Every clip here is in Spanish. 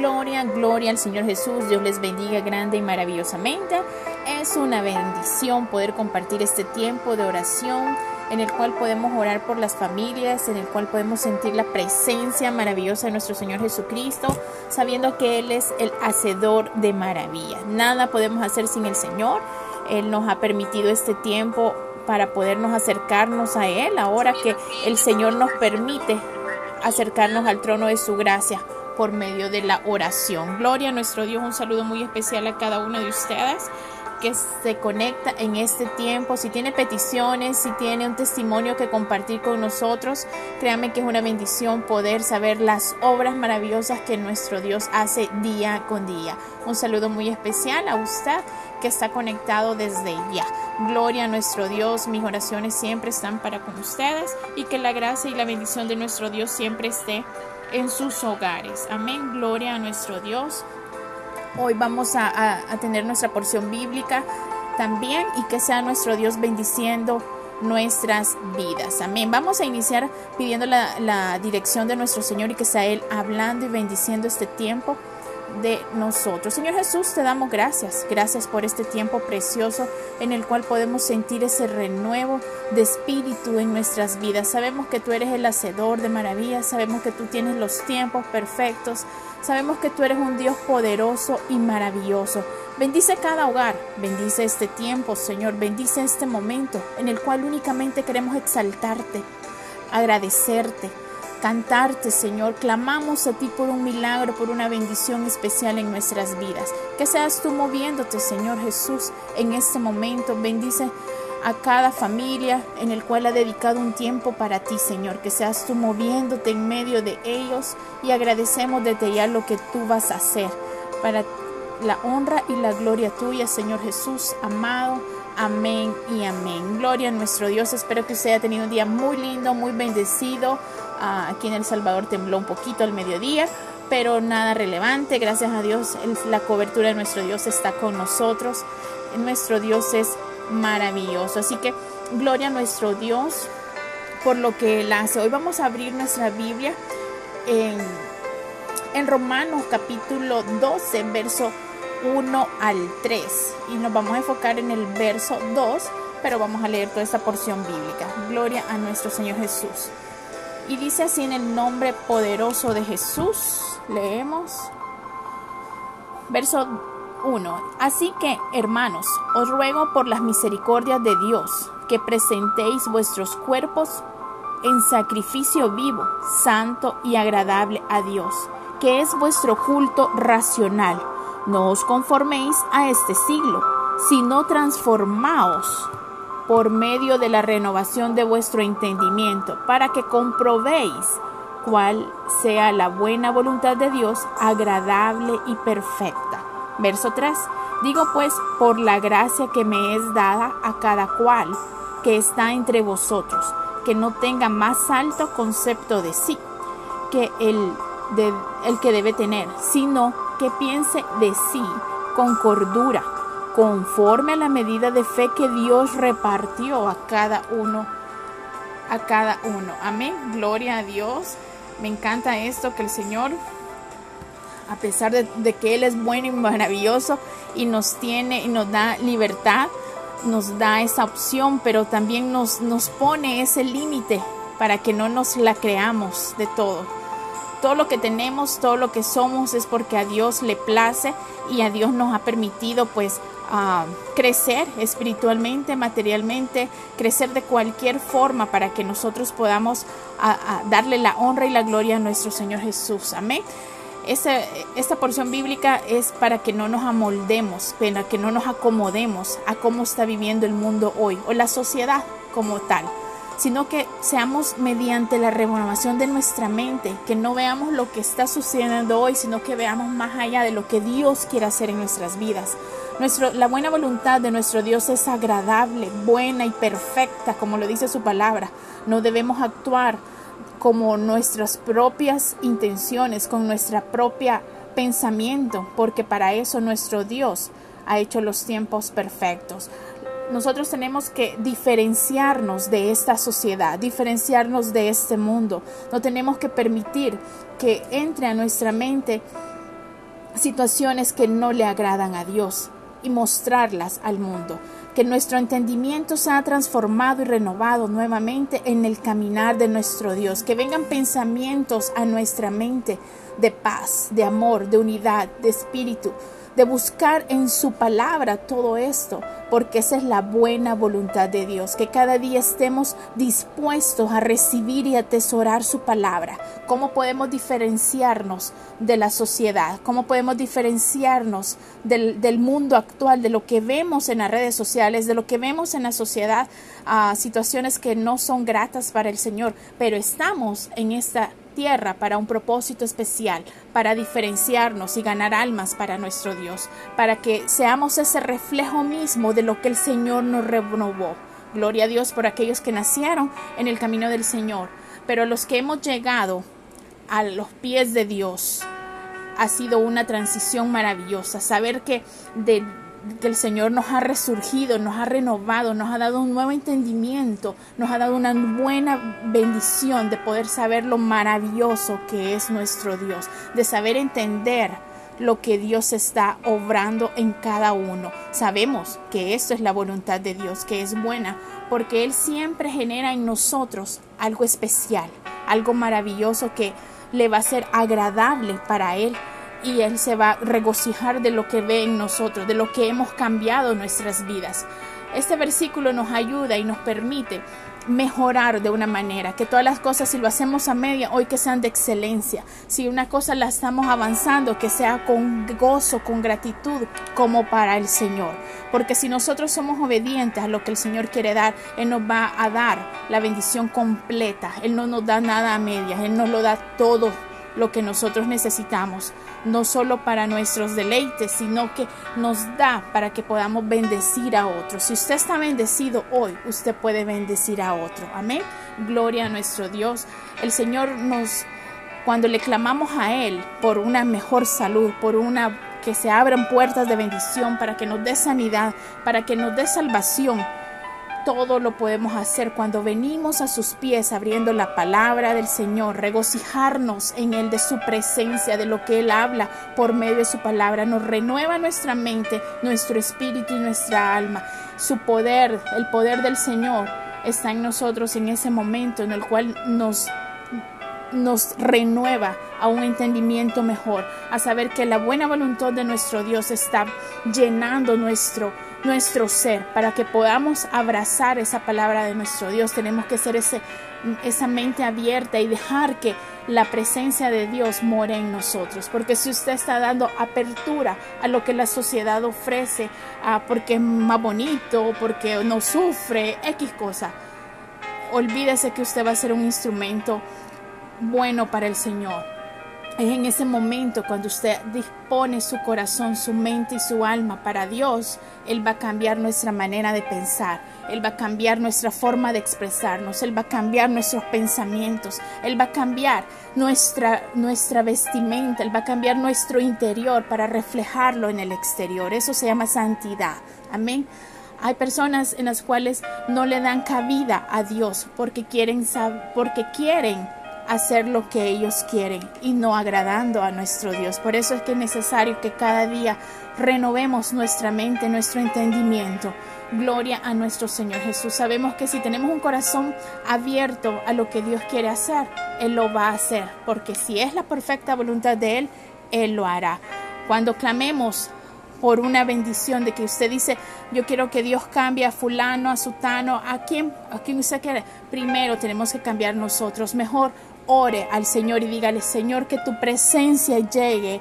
Gloria, gloria al Señor Jesús. Dios les bendiga grande y maravillosamente. Es una bendición poder compartir este tiempo de oración en el cual podemos orar por las familias, en el cual podemos sentir la presencia maravillosa de nuestro Señor Jesucristo, sabiendo que Él es el hacedor de maravillas. Nada podemos hacer sin el Señor. Él nos ha permitido este tiempo para podernos acercarnos a Él, ahora que el Señor nos permite acercarnos al trono de su gracia por medio de la oración. Gloria a nuestro Dios, un saludo muy especial a cada uno de ustedes que se conecta en este tiempo. Si tiene peticiones, si tiene un testimonio que compartir con nosotros, créame que es una bendición poder saber las obras maravillosas que nuestro Dios hace día con día. Un saludo muy especial a usted que está conectado desde ya. Gloria a nuestro Dios, mis oraciones siempre están para con ustedes y que la gracia y la bendición de nuestro Dios siempre esté en sus hogares. Amén, gloria a nuestro Dios. Hoy vamos a, tener nuestra porción bíblica también y que sea nuestro Dios bendiciendo nuestras vidas. Amén. Vamos a iniciar pidiendo la, la, dirección de nuestro Señor y que sea Él hablando y bendiciendo este tiempo de nosotros. Señor Jesús, te damos gracias. Gracias por este tiempo precioso en el cual podemos sentir ese renuevo de espíritu en nuestras vidas. Sabemos que tú eres el hacedor de maravillas, sabemos que tú tienes los tiempos perfectos, sabemos que tú eres un Dios poderoso y maravilloso. Bendice cada hogar, bendice este tiempo, Señor, bendice este momento en el cual únicamente queremos exaltarte, agradecerte cantarte, Señor. Clamamos a ti por un milagro, por una bendición especial en nuestras vidas. Que seas tú moviéndote, Señor Jesús, en este momento. Bendice a cada familia en el cual ha dedicado un tiempo para ti, Señor. Que seas tú moviéndote en medio de ellos y agradecemos desde ya lo que tú vas a hacer para la honra y la gloria tuya, Señor Jesús, amado. Amén y amén. Gloria a nuestro Dios. Espero que usted haya tenido un día muy lindo, muy bendecido. Aquí en El Salvador tembló un poquito al mediodía, pero nada relevante. Gracias a Dios, la cobertura de nuestro Dios está con nosotros. Nuestro Dios es maravilloso. Así que gloria a nuestro Dios por lo que Él hace. Hoy vamos a abrir nuestra Biblia en, en Romanos capítulo 12, verso 1 al 3. Y nos vamos a enfocar en el verso 2, pero vamos a leer toda esta porción bíblica. Gloria a nuestro Señor Jesús. Y dice así en el nombre poderoso de Jesús. Leemos. Verso 1. Así que, hermanos, os ruego por las misericordias de Dios que presentéis vuestros cuerpos en sacrificio vivo, santo y agradable a Dios, que es vuestro culto racional. No os conforméis a este siglo, sino transformaos por medio de la renovación de vuestro entendimiento, para que comprobéis cuál sea la buena voluntad de Dios, agradable y perfecta. Verso 3. Digo pues, por la gracia que me es dada a cada cual que está entre vosotros, que no tenga más alto concepto de sí que el, de, el que debe tener, sino que piense de sí con cordura conforme a la medida de fe que Dios repartió a cada uno, a cada uno. Amén. Gloria a Dios. Me encanta esto que el Señor, a pesar de, que Él es bueno y maravilloso y nos tiene y nos da libertad, nos da esa opción, pero también nos, nos pone ese límite para que no nos la creamos de todo. Todo lo que tenemos, todo lo que somos es porque a Dios le place y a Dios nos ha permitido pues crecer espiritualmente, materialmente, crecer de cualquier forma para que nosotros podamos darle la honra y la gloria a nuestro Señor Jesús. Amén. esta porción bíblica es para que no nos amoldemos, para que no nos acomodemos a cómo está viviendo el mundo hoy o la sociedad como tal sino que seamos mediante la renovación de nuestra mente, que no veamos lo que está sucediendo hoy, sino que veamos más allá de lo que Dios quiere hacer en nuestras vidas. Nuestro, la buena voluntad de nuestro Dios es agradable, buena y perfecta, como lo dice su palabra. No debemos actuar como nuestras propias intenciones, con nuestra propia pensamiento, porque para eso nuestro Dios ha hecho los tiempos perfectos nosotros tenemos que diferenciarnos de esta sociedad, diferenciarnos de este mundo. No tenemos que permitir que entre a nuestra mente situaciones que no le agradan a Dios y mostrarlas al mundo. Que nuestro entendimiento sea transformado y renovado nuevamente en el caminar de nuestro Dios. Que vengan pensamientos a nuestra mente de paz, de amor, de unidad, de espíritu, de buscar en su palabra todo esto, porque esa es la buena voluntad de Dios, que cada día estemos dispuestos a recibir y atesorar su palabra. ¿Cómo podemos diferenciarnos de la sociedad? ¿Cómo podemos diferenciarnos del, mundo actual, de lo que vemos en las redes sociales, de lo que vemos en la sociedad, a situaciones que no son gratas para el Señor, pero estamos en esta tierra para un propósito especial, para diferenciarnos y ganar almas para nuestro Dios, para que seamos ese reflejo mismo de lo que el Señor nos renovó. Gloria a Dios por aquellos que nacieron en el camino del Señor, pero los que hemos llegado a los pies de Dios, ha sido una transición maravillosa. Saber que de, que el Señor nos ha resurgido, nos ha renovado, nos ha dado un nuevo entendimiento, nos ha dado una buena bendición de poder saber lo maravilloso que es nuestro Dios, de saber entender lo que Dios está obrando en cada uno. Sabemos que esto es la voluntad de Dios, que es buena, porque Él siempre genera en nosotros algo especial, algo maravilloso que le va a ser agradable para Él y Él se va a regocijar de lo que ve en nosotros, de lo que hemos cambiado nuestras vidas. Este versículo nos ayuda y nos permite mejorar de una manera, que todas las cosas si lo hacemos a media, hoy que sean de excelencia, si una cosa la estamos avanzando, que sea con gozo, con gratitud, como para el Señor. Porque si nosotros somos obedientes a lo que el Señor quiere dar, Él nos va a dar la bendición completa, Él no nos da nada a medias, Él nos lo da todo lo que nosotros necesitamos, no solo para nuestros deleites, sino que nos da para que podamos bendecir a otros. Si usted está bendecido hoy, usted puede bendecir a otro. Amén. Gloria a nuestro Dios. El Señor nos, cuando le clamamos a Él por una mejor salud, por una que se abran puertas de bendición, para que nos dé sanidad, para que nos dé salvación, todo lo podemos hacer cuando venimos a sus pies abriendo la palabra del Señor, regocijarnos en Él de su presencia, de lo que Él habla por medio de su palabra. Nos renueva nuestra mente, nuestro espíritu y nuestra alma. Su poder, el poder del Señor está en nosotros en ese momento en el cual nos nos renueva a un entendimiento mejor, a saber que la buena voluntad de nuestro Dios está llenando nuestro nuestro ser, para que podamos abrazar esa palabra de nuestro Dios, tenemos que ser ese, esa mente abierta y dejar que la presencia de Dios more en nosotros. Porque si usted está dando apertura a lo que la sociedad ofrece, a porque es más bonito, porque no sufre, X cosa, olvídese que usted va a ser un instrumento bueno para el Señor es en ese momento cuando usted dispone su corazón, su mente y su alma para Dios, Él va a cambiar nuestra manera de pensar, Él va a cambiar nuestra forma de expresarnos, Él va a cambiar nuestros pensamientos, Él va a cambiar nuestra, nuestra vestimenta, Él va a cambiar nuestro interior para reflejarlo en el exterior. Eso se llama santidad. Amén. Hay personas en las cuales no le dan cabida a Dios porque quieren, porque quieren hacer lo que ellos quieren y no agradando a nuestro Dios. Por eso es que es necesario que cada día renovemos nuestra mente, nuestro entendimiento. Gloria a nuestro Señor Jesús. Sabemos que si tenemos un corazón abierto a lo que Dios quiere hacer, Él lo va a hacer, porque si es la perfecta voluntad de Él, Él lo hará. Cuando clamemos por una bendición de que usted dice, yo quiero que Dios cambie a fulano, a sutano, a quien, a quien usted quiere. Primero tenemos que cambiar nosotros. Mejor ore al Señor y dígale, Señor, que tu presencia llegue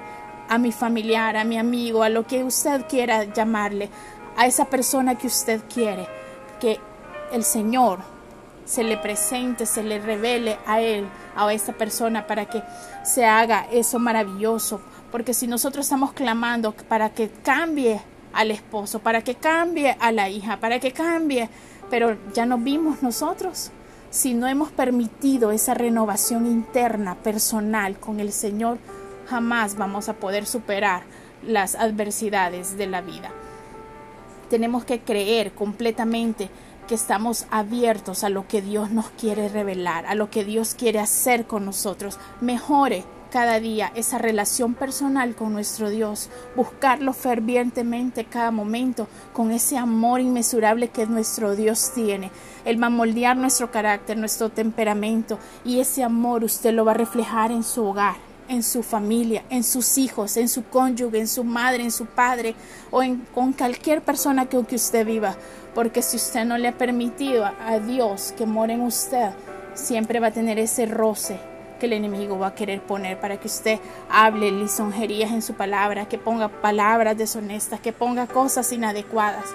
a mi familiar, a mi amigo, a lo que usted quiera llamarle, a esa persona que usted quiere, que el Señor se le presente, se le revele a él, a esa persona, para que se haga eso maravilloso. Porque si nosotros estamos clamando para que cambie al esposo, para que cambie a la hija, para que cambie, pero ya nos vimos nosotros si no hemos permitido esa renovación interna, personal con el Señor, jamás vamos a poder superar las adversidades de la vida. Tenemos que creer completamente que estamos abiertos a lo que Dios nos quiere revelar, a lo que Dios quiere hacer con nosotros. Mejore cada día esa relación personal con nuestro Dios, buscarlo fervientemente cada momento con ese amor inmesurable que nuestro Dios tiene. Él va a moldear nuestro carácter, nuestro temperamento y ese amor usted lo va a reflejar en su hogar en su familia, en sus hijos, en su cónyuge, en su madre, en su padre o en, con cualquier persona que, que usted viva. Porque si usted no le ha permitido a Dios que more en usted, siempre va a tener ese roce que el enemigo va a querer poner para que usted hable lisonjerías en su palabra, que ponga palabras deshonestas, que ponga cosas inadecuadas.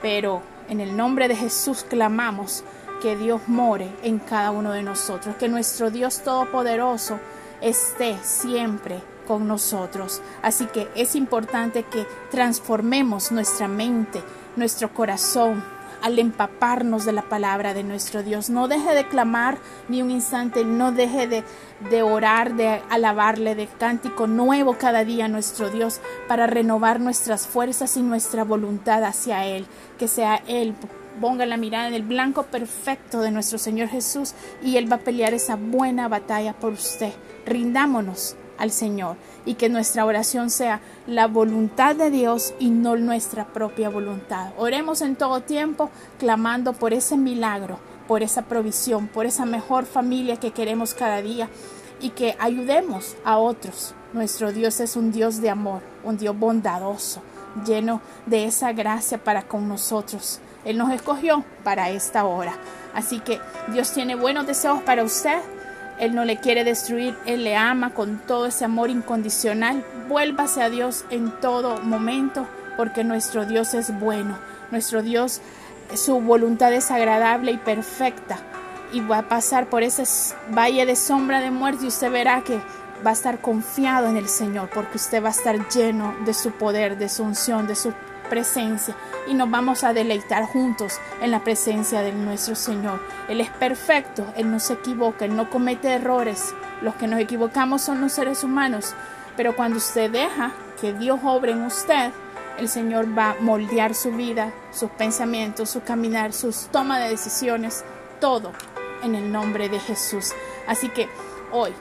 Pero en el nombre de Jesús clamamos que Dios more en cada uno de nosotros, que nuestro Dios Todopoderoso esté siempre con nosotros. Así que es importante que transformemos nuestra mente, nuestro corazón, al empaparnos de la palabra de nuestro Dios. No deje de clamar ni un instante, no deje de, de orar, de alabarle, de cántico nuevo cada día a nuestro Dios para renovar nuestras fuerzas y nuestra voluntad hacia Él. Que sea Él ponga la mirada en el blanco perfecto de nuestro Señor Jesús y Él va a pelear esa buena batalla por usted. Rindámonos al Señor y que nuestra oración sea la voluntad de Dios y no nuestra propia voluntad. Oremos en todo tiempo clamando por ese milagro, por esa provisión, por esa mejor familia que queremos cada día y que ayudemos a otros. Nuestro Dios es un Dios de amor, un Dios bondadoso, lleno de esa gracia para con nosotros. Él nos escogió para esta hora. Así que Dios tiene buenos deseos para usted él no le quiere destruir, Él le ama con todo ese amor incondicional. Vuélvase a Dios en todo momento, porque nuestro Dios es bueno. Nuestro Dios, su voluntad es agradable y perfecta. Y va a pasar por ese valle de sombra de muerte y usted verá que va a estar confiado en el Señor, porque usted va a estar lleno de su poder, de su unción, de su presencia y nos vamos a deleitar juntos en la presencia de nuestro Señor. Él es perfecto, Él no se equivoca, Él no comete errores. Los que nos equivocamos son los seres humanos, pero cuando usted deja que Dios obre en usted, el Señor va a moldear su vida, sus pensamientos, su caminar, sus tomas de decisiones, todo en el nombre de Jesús. Así que hoy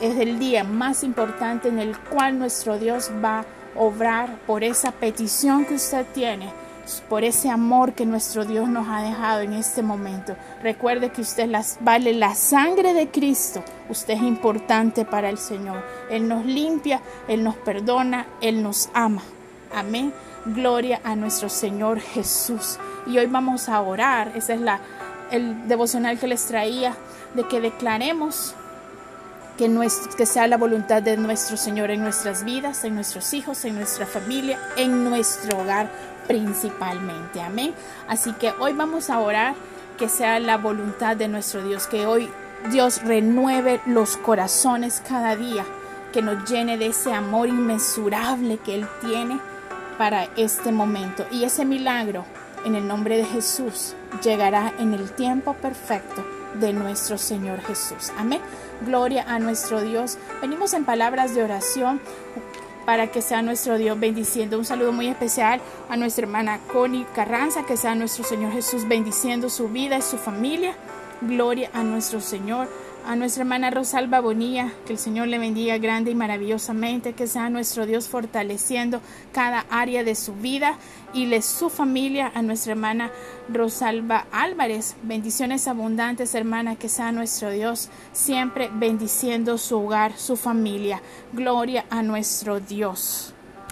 es el día más importante en el cual nuestro Dios va a obrar por esa petición que usted tiene, por ese amor que nuestro Dios nos ha dejado en este momento. Recuerde que usted las, vale la sangre de Cristo. Usted es importante para el Señor. Él nos limpia, Él nos perdona, Él nos ama. Amén. Gloria a nuestro Señor Jesús. Y hoy vamos a orar. Ese es la, el devocional que les traía de que declaremos que, sea la voluntad de nuestro Señor en nuestras vidas, en nuestros hijos, en nuestra familia, en nuestro hogar principalmente. Amén. Así que hoy vamos a orar que sea la voluntad de nuestro Dios, que hoy Dios renueve los corazones cada día, que nos llene de ese amor inmesurable que Él tiene para este momento. Y ese milagro, en el nombre de Jesús, llegará en el tiempo perfecto de nuestro Señor Jesús. Amén. Gloria a nuestro Dios. Venimos en palabras de oración para que sea nuestro Dios bendiciendo. Un saludo muy especial a nuestra hermana Connie Carranza, que sea nuestro Señor Jesús bendiciendo su vida y su familia. Gloria a nuestro Señor a nuestra hermana Rosalba Bonilla, que el Señor le bendiga grande y maravillosamente, que sea nuestro Dios fortaleciendo cada área de su vida y de su familia, a nuestra hermana Rosalba Álvarez, bendiciones abundantes, hermana, que sea nuestro Dios siempre bendiciendo su hogar, su familia. Gloria a nuestro Dios.